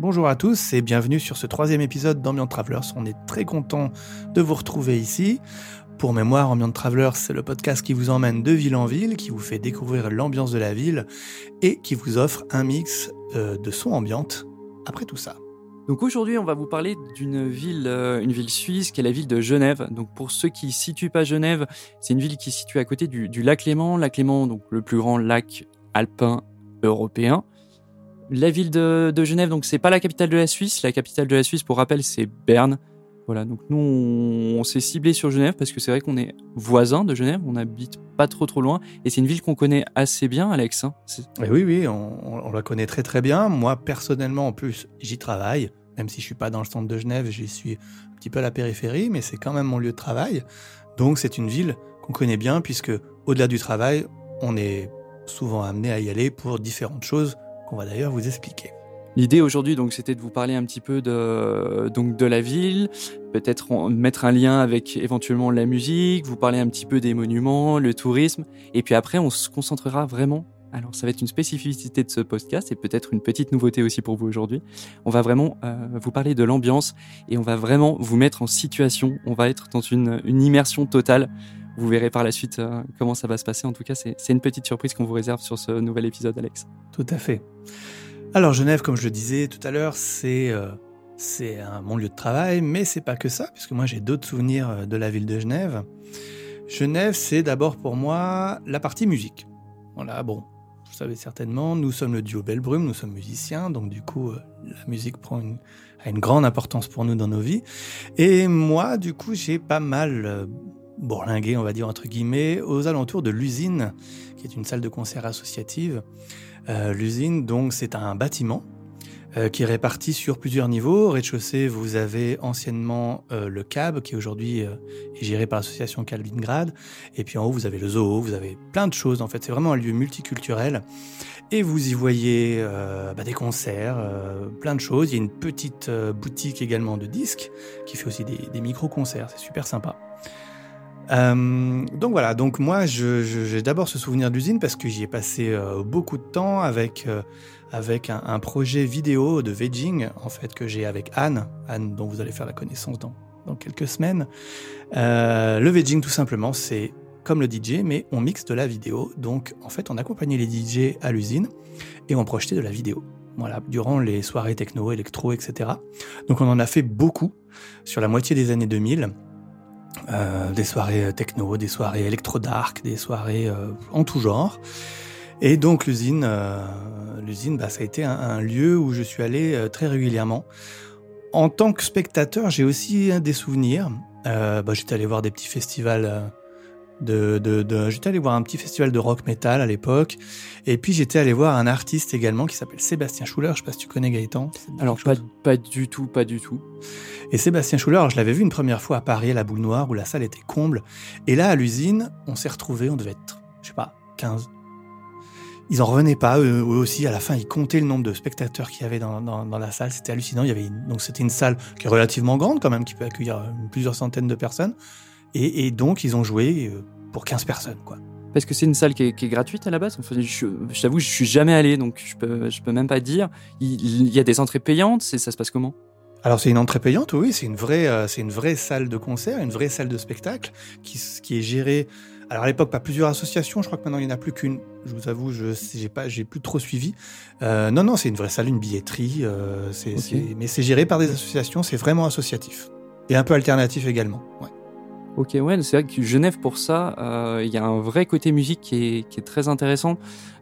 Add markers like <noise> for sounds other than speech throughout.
Bonjour à tous et bienvenue sur ce troisième épisode d'Ambient Travelers. On est très content de vous retrouver ici. Pour mémoire, Ambient Travelers, c'est le podcast qui vous emmène de ville en ville, qui vous fait découvrir l'ambiance de la ville et qui vous offre un mix euh, de sons ambiantes après tout ça. Donc aujourd'hui, on va vous parler d'une ville, euh, une ville suisse qui est la ville de Genève. Donc pour ceux qui ne situent pas Genève, c'est une ville qui est située à côté du, lac Léman. Lac Léman, le plus grand lac alpin européen. La ville de, Genève, donc c'est pas la capitale de la Suisse. La capitale de la Suisse, pour rappel, c'est Berne. Voilà, donc nous, on, s'est ciblé sur Genève parce que c'est vrai qu'on est voisin de Genève, on n'habite pas trop trop loin, et c'est une ville qu'on connaît assez bien, Alex. Hein. oui, oui, on, la connaît très très bien. Moi, personnellement, en plus, j'y travaille, même si je suis pas dans le centre de Genève, j'y suis un petit peu à la périphérie, mais c'est quand même mon lieu de travail. Donc c'est une ville qu'on connaît bien puisque au-delà du travail, on est souvent amené à y aller pour différentes choses qu'on va d'ailleurs vous expliquer. L'idée aujourd'hui, donc, c'était de vous parler un petit peu de, donc, de la ville, peut-être mettre un lien avec éventuellement la musique, vous parler un petit peu des monuments, le tourisme, et puis après, on se concentrera vraiment. Alors, ça va être une spécificité de ce podcast et peut-être une petite nouveauté aussi pour vous aujourd'hui. On va vraiment euh, vous parler de l'ambiance et on va vraiment vous mettre en situation. On va être dans une, une immersion totale vous verrez par la suite euh, comment ça va se passer. En tout cas, c'est une petite surprise qu'on vous réserve sur ce nouvel épisode, Alex. Tout à fait. Alors Genève, comme je le disais tout à l'heure, c'est euh, c'est mon lieu de travail, mais c'est pas que ça, puisque moi j'ai d'autres souvenirs euh, de la ville de Genève. Genève, c'est d'abord pour moi la partie musique. Voilà, bon, vous savez certainement, nous sommes le duo Belle-Brume, nous sommes musiciens, donc du coup, la musique prend une, a une grande importance pour nous dans nos vies. Et moi, du coup, j'ai pas mal bourlingué, on va dire entre guillemets, aux alentours de l'usine, qui est une salle de concert associative. Euh, l'usine, donc, c'est un bâtiment euh, qui est réparti sur plusieurs niveaux. Au rez-de-chaussée, vous avez anciennement euh, le CAB, qui aujourd'hui est géré par l'association Calvingrad. Et puis en haut, vous avez le zoo, vous avez plein de choses. En fait, c'est vraiment un lieu multiculturel. Et vous y voyez bah, des concerts, plein de choses. Il y a une petite boutique également de disques qui fait aussi des, des micro-concerts. C'est super sympa. Euh, donc voilà, donc moi j'ai d'abord ce souvenir d'usine parce que j'y ai passé euh, beaucoup de temps avec, euh, avec un, projet vidéo de vegging en fait que j'ai avec Anne, Anne dont vous allez faire la connaissance dans, dans quelques semaines. le vegging tout simplement c'est comme le DJ mais on mixe de la vidéo. Donc en fait on accompagnait les DJ à l'usine et on projetait de la vidéo. Voilà, durant les soirées techno, électro, etc. Donc on en a fait beaucoup sur la moitié des années 2000. Euh, des soirées techno, des soirées électro-dark, des soirées euh, en tout genre. Et donc l'usine, euh, l'usine, bah, ça a été un, lieu où je suis allé très régulièrement. En tant que spectateur, j'ai aussi des souvenirs. Bah, j'étais allé voir des petits festivals de, de, de j'étais allé voir un petit festival de rock metal à l'époque et puis j'étais allé voir un artiste également qui s'appelle Sébastien Schuller je sais pas si tu connais Gaëtan alors pas, pas du tout pas du tout. Et Sébastien Schuller je l'avais vu une première fois à Paris à la boule noire où la salle était comble et là à l'usine on s'est retrouvés on devait être je sais pas 15 ils en revenaient pas eux, aussi à la fin ils comptaient le nombre de spectateurs qu'il y avait dans, dans, dans la salle c'était hallucinant il y avait donc c'était une salle qui est relativement grande quand même qui peut accueillir plusieurs centaines de personnes et, donc, ils ont joué euh, pour 15 personnes, quoi. Parce que c'est une salle qui est, gratuite à la base. Enfin, je, je t'avoue, je suis jamais allé, donc je peux, je peux même pas dire. Il, y a des entrées payantes. ça se passe comment? Alors c'est une entrée payante, oui, c'est une vraie, euh, c'est une vraie salle de concert, une vraie salle de spectacle qui, qui est gérée. Alors à l'époque, pas plusieurs associations. Je crois que maintenant il n'y en a plus qu'une. Je vous avoue, je j'ai pas, j'ai plus trop suivi. Euh, non, non, c'est une vraie salle, une billetterie. Euh, mais c'est géré par des associations. C'est vraiment associatif et un peu alternatif également. Ouais. Ok, ouais, c'est vrai que Genève, pour ça, euh, il y a un vrai côté musique qui est, qui est très intéressant.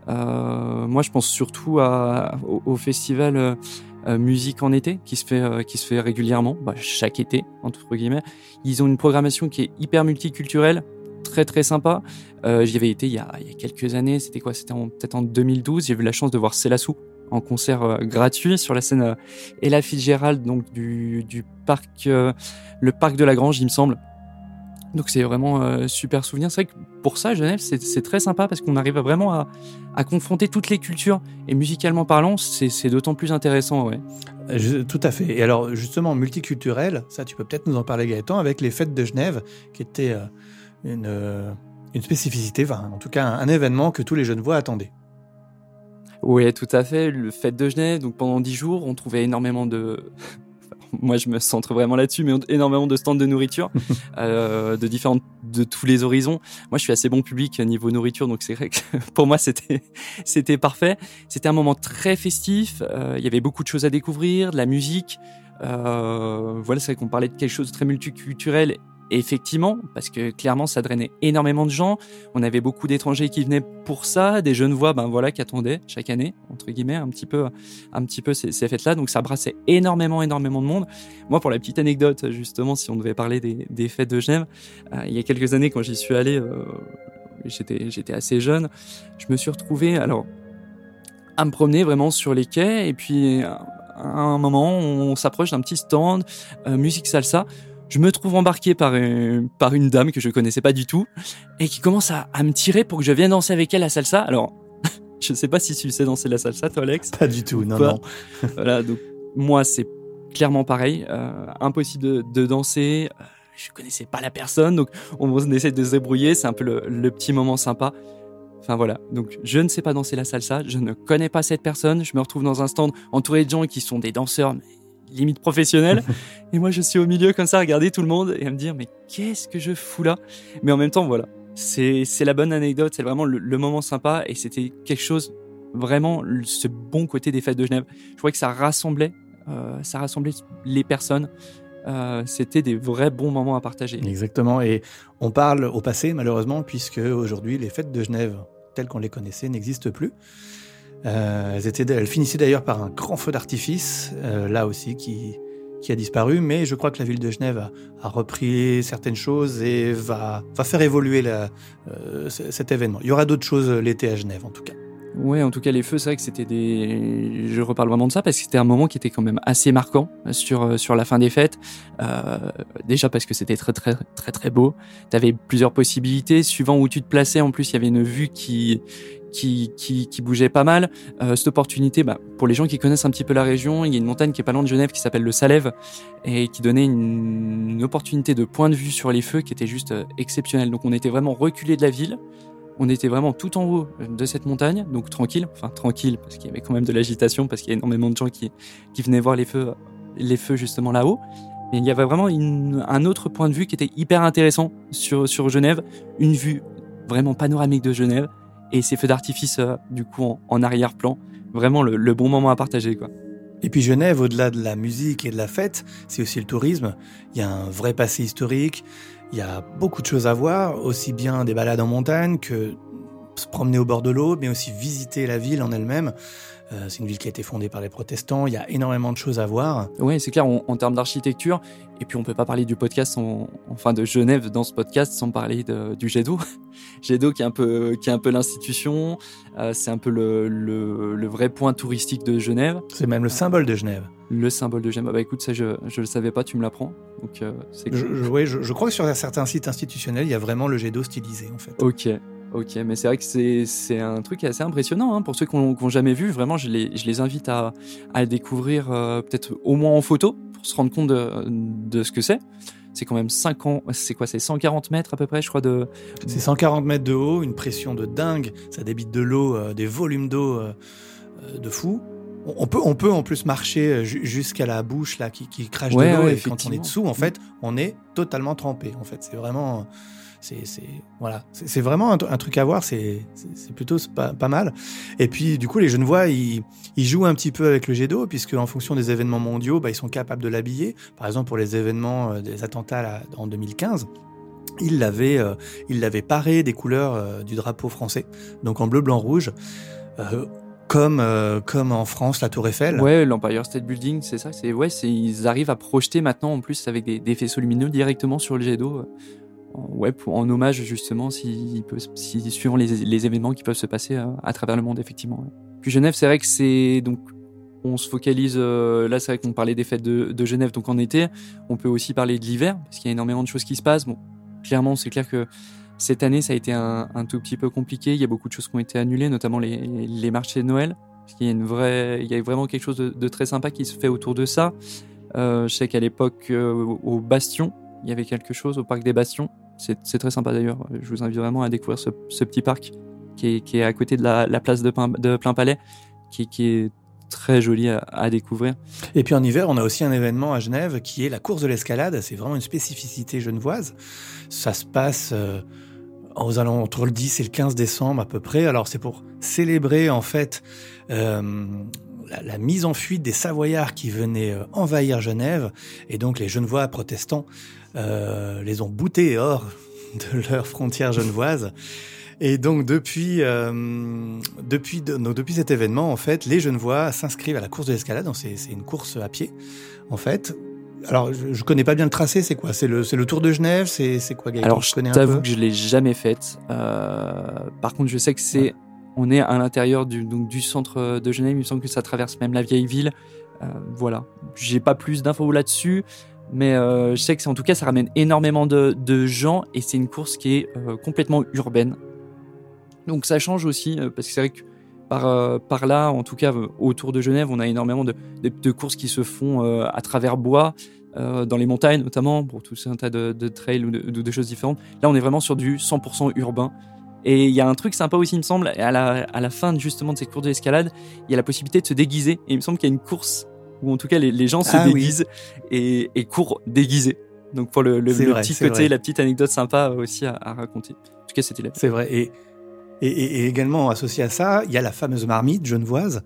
Euh, moi, je pense surtout à, au, festival euh, musique en été qui se fait, qui se fait régulièrement, bah, chaque été, entre guillemets. Ils ont une programmation qui est hyper multiculturelle, très très sympa. J'y avais été il y a, il y a quelques années, c'était quoi? C'était peut-être en 2012. J'ai eu la chance de voir Célassou en concert gratuit sur la scène Ella Fitzgerald, donc du, du parc, le parc de la Grange, il me semble. Donc c'est vraiment euh, super souvenir. C'est vrai que pour ça, Genève, c'est très sympa parce qu'on arrive vraiment à, à, confronter toutes les cultures. Et musicalement parlant, c'est d'autant plus intéressant. Ouais. tout à fait. Et alors justement, multiculturel, ça tu peux peut-être nous en parler Gaëtan, avec les fêtes de Genève, qui était euh, une, euh, une, spécificité, enfin en tout cas un, événement que tous les jeunes voix attendaient. Oui, tout à fait. Le fête de Genève, donc pendant dix jours, on trouvait énormément de. Moi, je me centre vraiment là-dessus, mais énormément de stands de nourriture, <laughs> euh, de différentes, de tous les horizons. Moi, je suis assez bon public niveau nourriture, donc c'est vrai que <laughs> pour moi, c'était, c'était parfait. C'était un moment très festif. Euh, il y avait beaucoup de choses à découvrir, de la musique. Euh, voilà, c'est vrai qu'on parlait de quelque chose de très multiculturel effectivement, parce que clairement, ça drainait énormément de gens. On avait beaucoup d'étrangers qui venaient pour ça, des jeunes voix, ben voilà, qui attendaient chaque année, entre guillemets, un petit peu, un petit peu ces, fêtes-là. Donc ça brassait énormément, énormément de monde. Moi, pour la petite anecdote, justement, si on devait parler des, fêtes de Genève, euh, il y a quelques années, quand j'y suis allé, euh, j'étais, j'étais assez jeune. Je me suis retrouvé, alors, à me promener vraiment sur les quais, et puis à un moment, on s'approche d'un petit stand, euh, musique salsa je me trouve embarqué par une, par une dame que je connaissais pas du tout et qui commence à, à me tirer pour que je vienne danser avec elle la salsa. Alors, <laughs> je sais pas si tu sais danser la salsa, toi, Alex. Pas du tout, non, non. <laughs> voilà, donc moi, c'est clairement pareil. Euh, impossible de, de danser. Euh, je connaissais pas la personne, donc on essaie de se débrouiller. C'est un peu le, le petit moment sympa. Enfin voilà, donc je ne sais pas danser la salsa, je ne connais pas cette personne, je me retrouve dans un stand entouré de gens qui sont des danseurs limite professionnelle. <laughs> et moi, je suis au milieu comme ça, à regarder tout le monde et à me dire, mais qu'est-ce que je fous là? Mais en même temps, voilà, c'est la bonne anecdote, c'est vraiment le, moment sympa et c'était quelque chose, vraiment, ce bon côté des fêtes de Genève. Je crois que ça rassemblait, euh, ça rassemblait les personnes. Euh, c'était des vrais bons moments à partager. Exactement. Et on parle au passé, malheureusement, puisque aujourd'hui, les fêtes de Genève, telles qu'on les connaissait, n'existent plus. Euh, elles, étaient, elles finissaient d'ailleurs par un grand feu d'artifice, euh, là aussi, qui, qui a disparu, mais je crois que la ville de Genève a, a repris certaines choses et va, va faire évoluer la, euh, cet événement. Il y aura d'autres choses l'été à Genève, en tout cas. Ouais, en tout cas, les feux, c'est vrai que c'était des. Je reparle vraiment de ça parce que c'était un moment qui était quand même assez marquant sur, sur la fin des fêtes. Euh, déjà parce que c'était très, très, très, très beau. Tu avais plusieurs possibilités. Suivant où tu te plaçais, en plus, il y avait une vue qui, qui, qui, qui bougeait pas mal. Euh, cette opportunité, bah, pour les gens qui connaissent un petit peu la région, il y a une montagne qui est pas loin de Genève qui s'appelle le Salève et qui donnait une, une, opportunité de point de vue sur les feux qui était juste euh, exceptionnelle. Donc on était vraiment reculé de la ville. On était vraiment tout en haut de cette montagne, donc tranquille, enfin tranquille parce qu'il y avait quand même de l'agitation, parce qu'il y a énormément de gens qui, qui venaient voir les feux, les feux justement là-haut. Mais il y avait vraiment un autre point de vue qui était hyper intéressant sur, sur Genève, une vue vraiment panoramique de Genève, et ces feux d'artifice euh, du coup en, en arrière-plan. Vraiment le, le, bon moment à partager quoi. Et puis Genève, au-delà de la musique et de la fête, c'est aussi le tourisme. Il y a un vrai passé historique, il y a beaucoup de choses à voir, aussi bien des balades en montagne que se promener au bord de l'eau, mais aussi visiter la ville en elle-même. Euh, c'est une ville qui a été fondée par les protestants. Il y a énormément de choses à voir. Oui, c'est clair en, en termes d'architecture. Et puis on peut pas parler du podcast, en, enfin de Genève dans ce podcast sans parler de, du jet d'eau. <laughs> jet d'eau qui est un peu, qui est un peu l'institution. Euh, c'est un peu le, le, le, vrai point touristique de Genève. C'est même le symbole de Genève. Le symbole de Genève. Bah écoute, ça je, je le savais pas, tu me l'apprends. Donc euh, c'est. Je, je, ouais, je, je, crois que sur certains sites institutionnels, il y a vraiment le jet d'eau stylisé en fait. Ok. Ok, mais c'est vrai que c'est un truc assez impressionnant hein, pour ceux qui n'ont jamais vu. Vraiment, je les, je les invite à, à découvrir euh, peut-être au moins en photo pour se rendre compte de, de ce que c'est. C'est quand même 5 ans, c'est quoi C'est 140 mètres à peu près, je crois. de. C'est 140 mètres de haut, une pression de dingue. Ça débite de l'eau, euh, des volumes d'eau euh, de fou. On peut, on peut en plus marcher jusqu'à la bouche là qui, qui crache ouais, de l'eau ouais, et quand on est dessous, en fait, on est totalement trempé. En fait, c'est vraiment c'est voilà, c'est vraiment un, truc à voir. C'est plutôt pas, mal. Et puis du coup, les Genevois, ils, ils jouent un petit peu avec le jet d'eau puisque en fonction des événements mondiaux, bah, ils sont capables de l'habiller. Par exemple, pour les événements euh, des attentats en 2015. Il l'avait, euh, paré des couleurs euh, du drapeau français, donc en bleu, blanc, rouge. Euh, comme comme en France la Tour Eiffel. Ouais, l'Empire State Building, c'est ça. C'est ouais, ils arrivent à projeter maintenant en plus avec des, des faisceaux lumineux directement sur le jet d'eau ouais, pour, en hommage justement, si, suivant les, événements qui peuvent se passer à, à travers le monde, effectivement. Puis Genève, c'est vrai que c'est donc on se focalise euh, là, c'est vrai qu'on parlait des fêtes de, Genève, donc en été, on peut aussi parler de l'hiver parce qu'il y a énormément de choses qui se passent. Bon, clairement, c'est clair que cette année, ça a été un, tout petit peu compliqué. Il y a beaucoup de choses qui ont été annulées, notamment les, marchés de Noël. Parce qu'il y a une vraie, il y a vraiment quelque chose de, de très sympa qui se fait autour de ça. Euh, je sais qu'à l'époque, euh, au Bastion, il y avait quelque chose au parc des Bastions. C'est très sympa d'ailleurs. Je vous invite vraiment à découvrir ce, petit parc qui est, à côté de la, la place de, Plein, de Plein Palais, qui, est très joli à, découvrir. Et puis en hiver, on a aussi un événement à Genève qui est la course de l'escalade. C'est vraiment une spécificité genevoise. Ça se passe euh, aux alentours le 10 et le 15 décembre à peu près. Alors c'est pour célébrer en fait euh, la, mise en fuite des Savoyards qui venaient euh, envahir Genève. Et donc les Genevois protestants les ont boutés hors <laughs> de leurs frontières genevoises. Et donc depuis euh, depuis donc, depuis cet événement en fait, les Genevois s'inscrivent à la course de l'escalade. C'est une course à pied en fait. Alors je, je connais pas bien le tracé. C'est quoi? C'est le Tour de Genève? C'est quoi Gaëtan? Alors je t'avoue que je l'ai jamais faite. Euh, par contre, je sais que c'est on est à l'intérieur du donc du centre de Genève. Il me semble que ça traverse même la vieille ville. Euh, voilà. J'ai pas plus d'infos là-dessus. Mais euh, je sais que en tout cas, ça ramène énormément de, de gens et c'est une course qui est euh, complètement urbaine. Donc ça change aussi, euh, parce que c'est vrai que par, là, en tout cas autour de Genève, on a énormément de, de, courses qui se font à travers bois, dans les montagnes notamment, pour tout un tas de, de trails ou de, choses différentes. Là, on est vraiment sur du 100% urbain. Et il y a un truc sympa aussi, il me semble, à la, à la fin justement de cette course d'escalade, il y a la possibilité de se déguiser. Et il me semble qu'il y a une course où en tout cas les, les gens se ah déguisent et, et, courent déguisés. Donc pour le, le, petit côté, la petite anecdote sympa aussi à, à raconter. En tout cas, c'était là. C'est vrai. Et et, également associé à ça, il y a la fameuse marmite genevoise.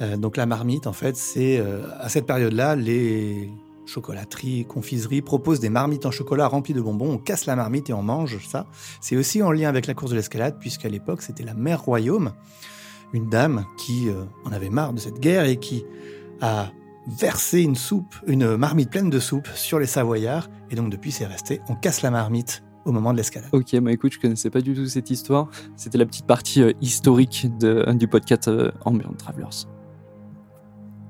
Euh, donc la marmite, en fait, c'est euh, à cette période-là, les chocolateries, confiseries proposent des marmites en chocolat remplies de bonbons. On casse la marmite et on mange ça. C'est aussi en lien avec la course de l'escalade, puisqu'à l'époque, c'était la mère royaume, une dame qui euh, en avait marre de cette guerre et qui a versé une soupe, une marmite pleine de soupe sur les Savoyards. Et donc depuis, c'est resté. On casse la marmite au moment de l'escalade. Ok, bah écoute, je connaissais pas du tout cette histoire. C'était la petite partie euh, historique du podcast euh, Ambient Travelers.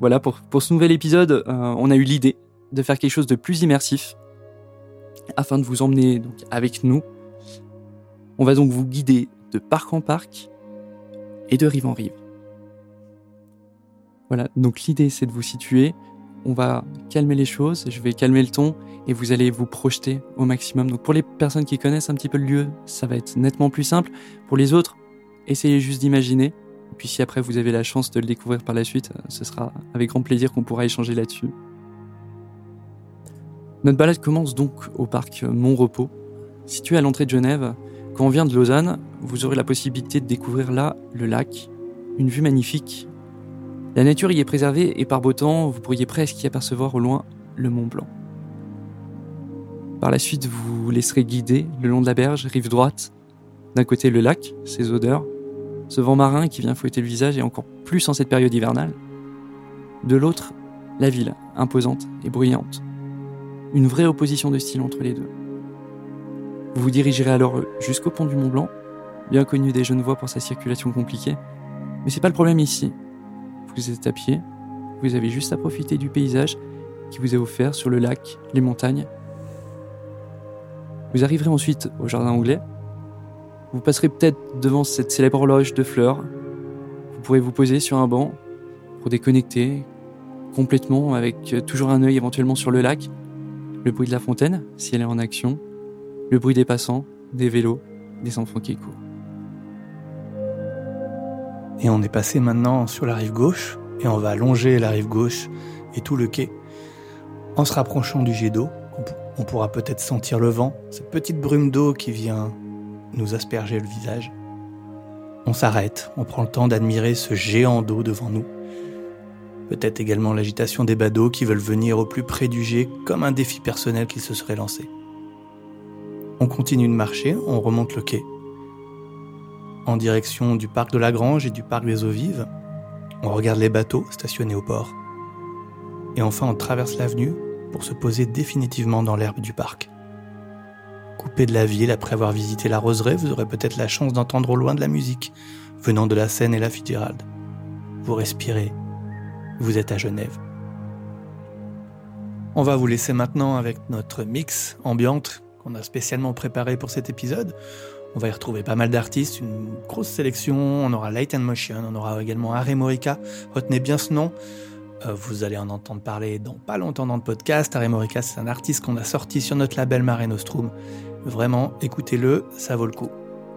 Voilà, pour, pour ce nouvel épisode, euh, on a eu l'idée de faire quelque chose de plus immersif afin de vous emmener donc, avec nous. On va donc vous guider de parc en parc et de rive en rive. Voilà, donc l'idée c'est de vous situer. On va calmer les choses, je vais calmer le ton et vous allez vous projeter au maximum. Donc pour les personnes qui connaissent un petit peu le lieu, ça va être nettement plus simple. Pour les autres, essayez juste d'imaginer. Puis si après vous avez la chance de le découvrir par la suite, ce sera avec grand plaisir qu'on pourra échanger là-dessus. Notre balade commence donc au parc Mont Repos, situé à l'entrée de Genève. Quand on vient de Lausanne, vous aurez la possibilité de découvrir là le lac, une vue magnifique. La nature y est préservée et par beau temps, vous pourriez presque y apercevoir au loin le Mont Blanc. Par la suite, vous vous laisserez guider le long de la berge, rive droite. D'un côté, le lac, ses odeurs, ce vent marin qui vient fouetter le visage et encore plus en cette période hivernale. De l'autre, la ville, imposante et bruyante. Une vraie opposition de style entre les deux. Vous vous dirigerez alors jusqu'au pont du Mont Blanc, bien connu des Genevois pour sa circulation compliquée. Mais c'est pas le problème ici. Vous êtes à pied, vous avez juste à profiter du paysage qui vous est offert sur le lac, les montagnes vous arriverez ensuite au jardin anglais. Vous passerez peut-être devant cette célèbre horloge de fleurs. Vous pourrez vous poser sur un banc pour déconnecter complètement avec toujours un œil éventuellement sur le lac, le bruit de la fontaine si elle est en action, le bruit des passants, des vélos, des enfants qui courent. Et on est passé maintenant sur la rive gauche et on va longer la rive gauche et tout le quai en se rapprochant du jet d'eau on pourra peut-être sentir le vent, cette petite brume d'eau qui vient nous asperger le visage. On s'arrête, on prend le temps d'admirer ce géant d'eau devant nous. Peut-être également l'agitation des badauds qui veulent venir au plus près du jet comme un défi personnel qu'ils se seraient lancé. On continue de marcher, on remonte le quai. En direction du parc de la Grange et du parc des eaux vives, on regarde les bateaux stationnés au port. Et enfin on traverse l'avenue pour se poser définitivement dans l'herbe du parc. Coupé de la ville après avoir visité la roseraie, vous aurez peut-être la chance d'entendre au loin de la musique, venant de la Seine et la Fitzgerald. Vous respirez, vous êtes à Genève. On va vous laisser maintenant avec notre mix ambiante qu'on a spécialement préparé pour cet épisode. On va y retrouver pas mal d'artistes, une grosse sélection. On aura Light and Motion, on aura également Harry Morica. Retenez bien ce nom. Euh, vous allez en entendre parler dans pas longtemps dans le podcast. Morica, c'est un artiste qu'on a sorti sur notre label Mare Nostrum. Vraiment, écoutez-le, ça vaut le coup.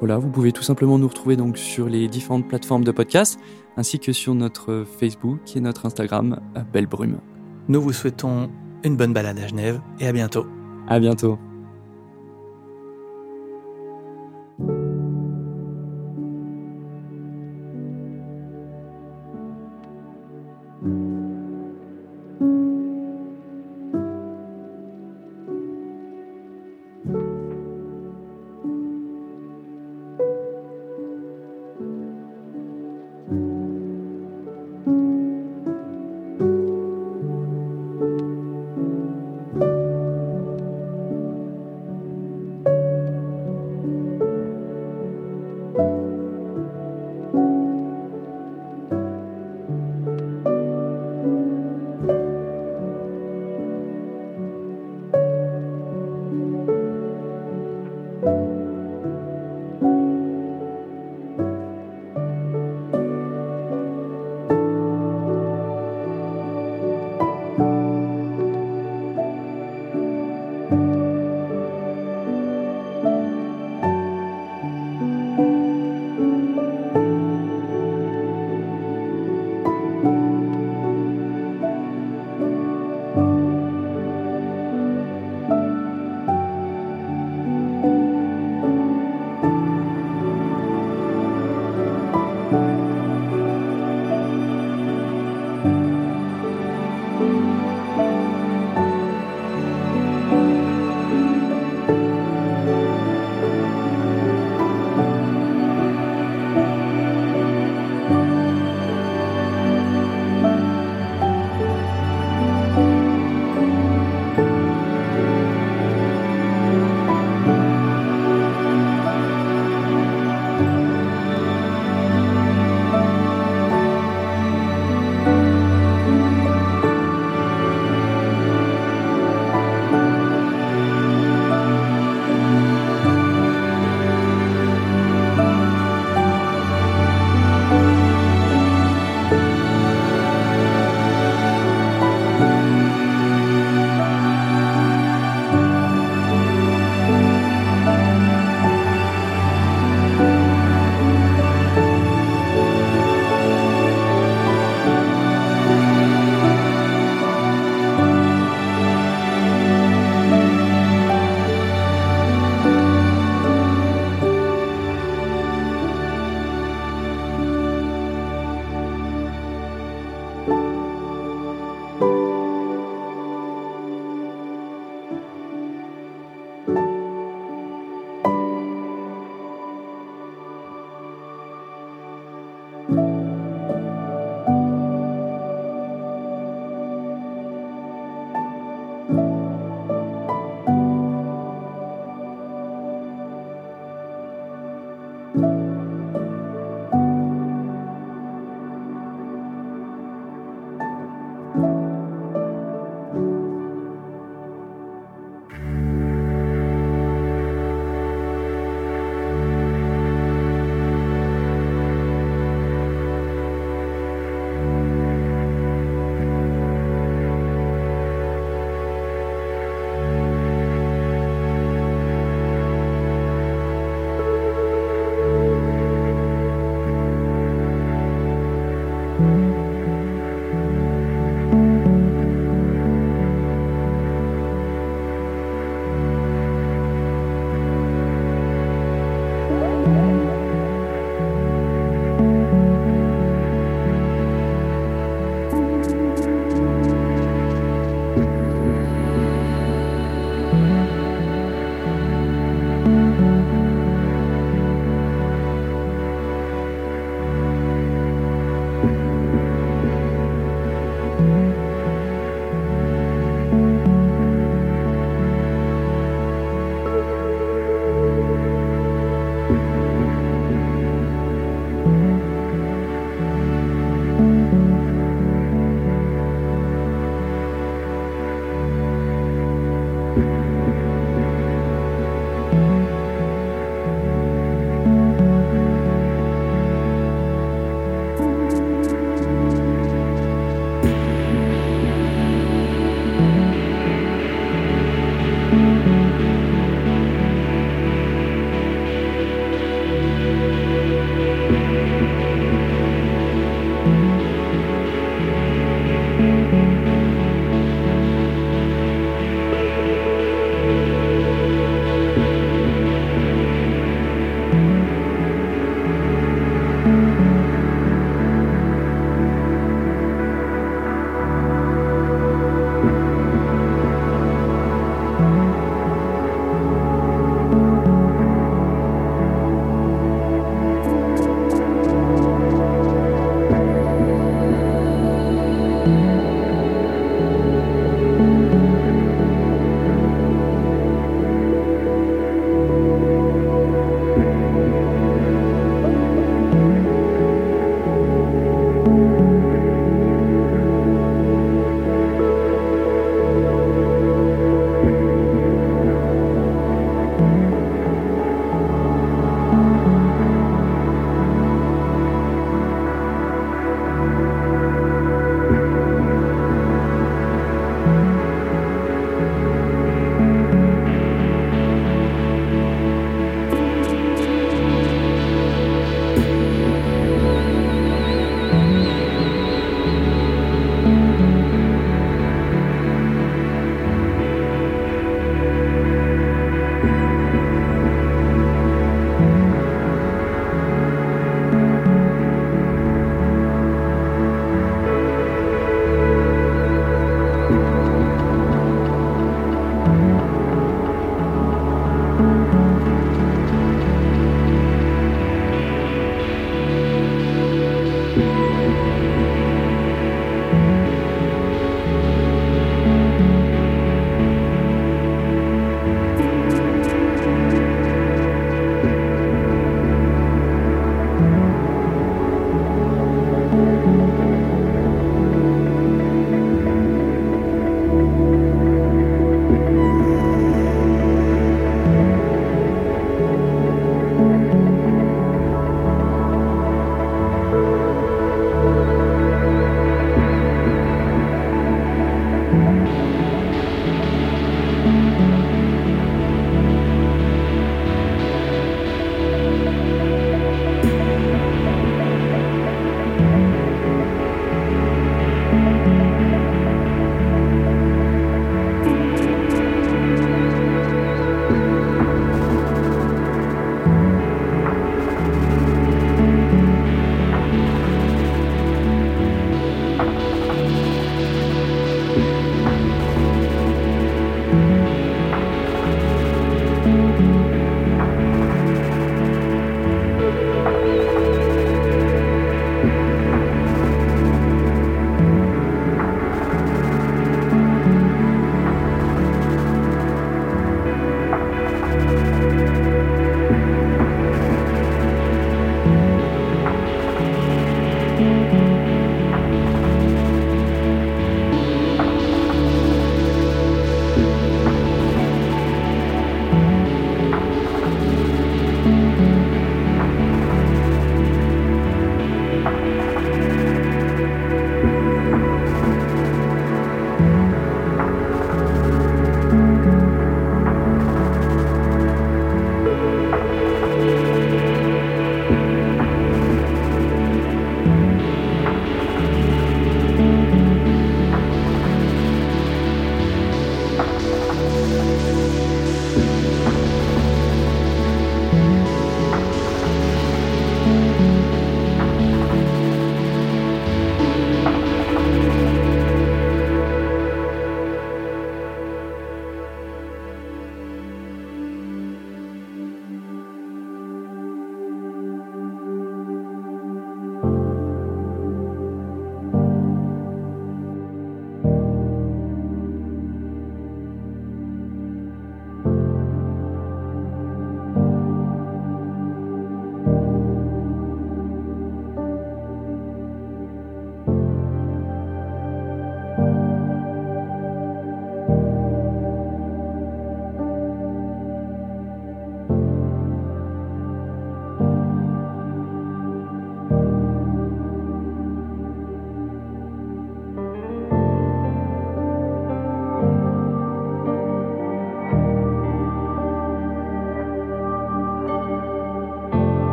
Voilà, vous pouvez tout simplement nous retrouver donc sur les différentes plateformes de podcast, ainsi que sur notre Facebook et notre Instagram, Belle Brume. Nous vous souhaitons une bonne balade à Genève et à bientôt. À bientôt.